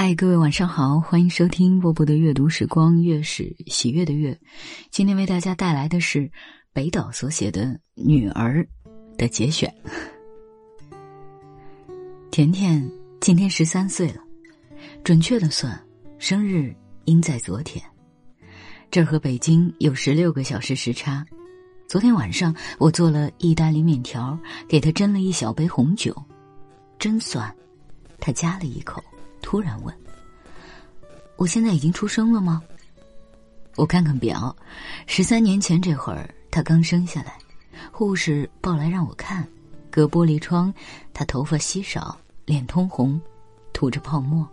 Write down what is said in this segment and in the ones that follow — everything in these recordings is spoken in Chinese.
嗨，各位晚上好，欢迎收听波波的阅读时光，月是喜悦的月。今天为大家带来的是北岛所写的《女儿》的节选。甜甜今天十三岁了，准确的算，生日应在昨天。这儿和北京有十六个小时时差。昨天晚上我做了意大利面条，给他斟了一小杯红酒，真酸。他夹了一口。突然问：“我现在已经出生了吗？”我看看表，十三年前这会儿他刚生下来，护士抱来让我看，隔玻璃窗，他头发稀少，脸通红，吐着泡沫。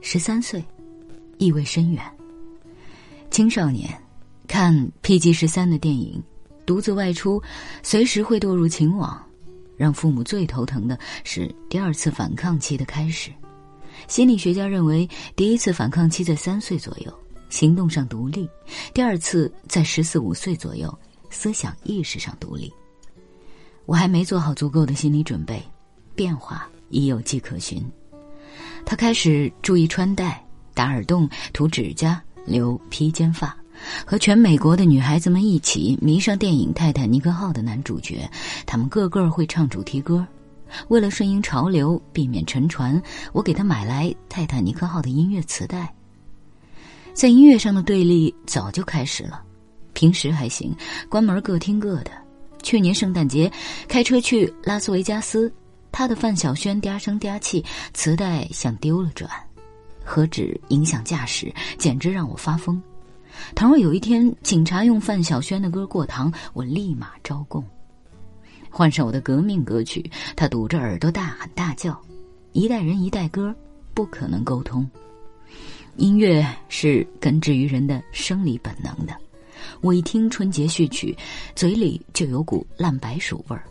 十三岁，意味深远。青少年看 PG 十三的电影，独自外出，随时会堕入情网。让父母最头疼的是第二次反抗期的开始。心理学家认为，第一次反抗期在三岁左右，行动上独立；第二次在十四五岁左右，思想意识上独立。我还没做好足够的心理准备，变化已有迹可循。他开始注意穿戴、打耳洞、涂指甲、留披肩发。和全美国的女孩子们一起迷上电影《泰坦尼克号》的男主角，他们个个会唱主题歌。为了顺应潮流，避免沉船，我给他买来《泰坦尼克号》的音乐磁带。在音乐上的对立早就开始了，平时还行，关门各听各的。去年圣诞节开车去拉斯维加斯，他的范晓萱嗲声嗲气，磁带像丢了转，何止影响驾驶，简直让我发疯。倘若有一天警察用范晓萱的歌过堂，我立马招供。换上我的革命歌曲，他堵着耳朵大喊大叫。一代人一代歌，不可能沟通。音乐是根植于人的生理本能的。我一听春节序曲，嘴里就有股烂白薯味儿。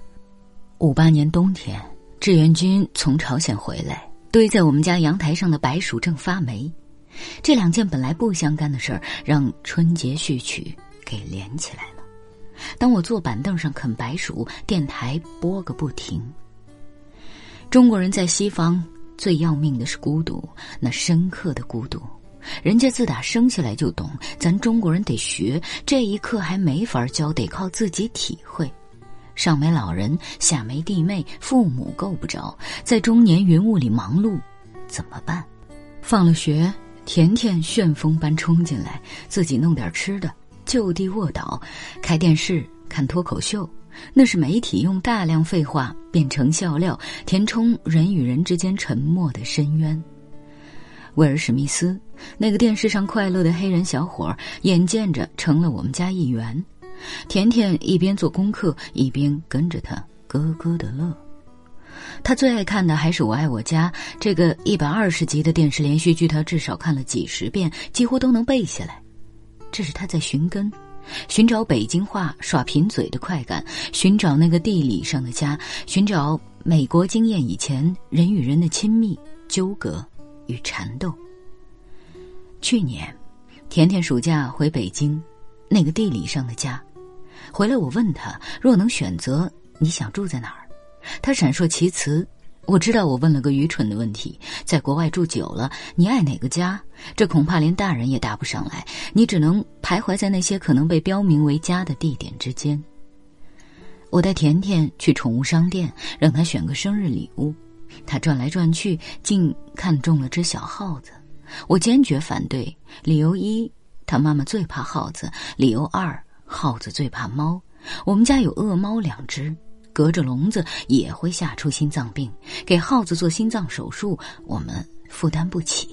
五八年冬天，志愿军从朝鲜回来，堆在我们家阳台上的白薯正发霉。这两件本来不相干的事儿，让春节序曲给连起来了。当我坐板凳上啃白薯，电台播个不停。中国人在西方最要命的是孤独，那深刻的孤独，人家自打生下来就懂，咱中国人得学。这一刻还没法教，得靠自己体会。上没老人，下没弟妹，父母够不着，在中年云雾里忙碌，怎么办？放了学。甜甜旋风般冲进来，自己弄点吃的，就地卧倒，开电视看脱口秀。那是媒体用大量废话变成笑料，填充人与人之间沉默的深渊。威尔史密斯，那个电视上快乐的黑人小伙，眼见着成了我们家一员。甜甜一边做功课，一边跟着他咯咯的乐。他最爱看的还是《我爱我家》这个一百二十集的电视连续剧，他至少看了几十遍，几乎都能背下来。这是他在寻根，寻找北京话耍贫嘴的快感，寻找那个地理上的家，寻找美国经验以前人与人的亲密纠葛与缠斗。去年，甜甜暑假回北京，那个地理上的家，回来我问他：若能选择，你想住在哪儿？他闪烁其词，我知道我问了个愚蠢的问题。在国外住久了，你爱哪个家？这恐怕连大人也答不上来。你只能徘徊在那些可能被标明为家的地点之间。我带甜甜去宠物商店，让他选个生日礼物。他转来转去，竟看中了只小耗子。我坚决反对。理由一，他妈妈最怕耗子；理由二，耗子最怕猫。我们家有恶猫两只。隔着笼子也会吓出心脏病，给耗子做心脏手术，我们负担不起。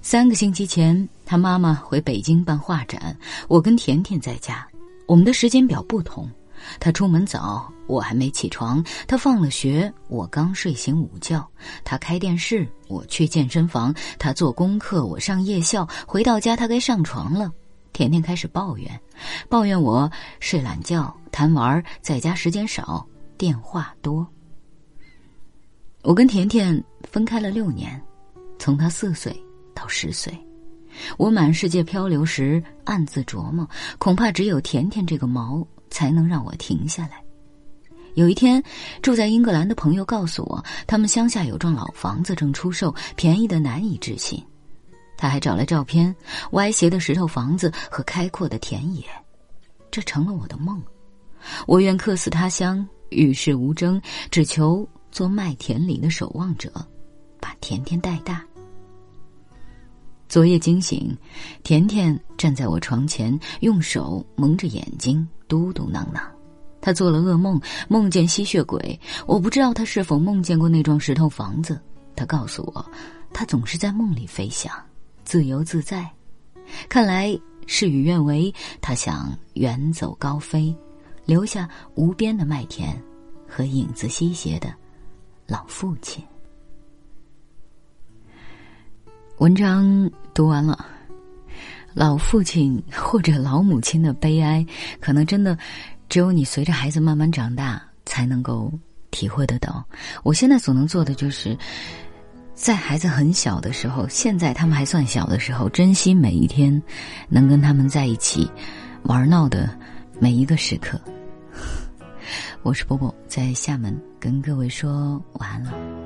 三个星期前，他妈妈回北京办画展，我跟甜甜在家。我们的时间表不同，他出门早，我还没起床；他放了学，我刚睡醒午觉；他开电视，我去健身房；他做功课，我上夜校。回到家，他该上床了。甜甜开始抱怨，抱怨我睡懒觉、贪玩，在家时间少，电话多。我跟甜甜分开了六年，从她四岁到十岁，我满世界漂流时暗自琢磨，恐怕只有甜甜这个毛才能让我停下来。有一天，住在英格兰的朋友告诉我，他们乡下有幢老房子正出售，便宜的难以置信。他还找来照片，歪斜的石头房子和开阔的田野，这成了我的梦。我愿客死他乡，与世无争，只求做麦田里的守望者，把甜甜带大。昨夜惊醒，甜甜站在我床前，用手蒙着眼睛，嘟嘟囔囔。他做了噩梦，梦见吸血鬼。我不知道他是否梦见过那幢石头房子。他告诉我，他总是在梦里飞翔，自由自在。看来事与愿违，他想远走高飞，留下无边的麦田和影子西斜的老父亲。文章读完了，老父亲或者老母亲的悲哀，可能真的只有你随着孩子慢慢长大才能够体会得到。我现在所能做的就是，在孩子很小的时候，现在他们还算小的时候，珍惜每一天能跟他们在一起玩闹的每一个时刻。我是波波，在厦门跟各位说晚安了。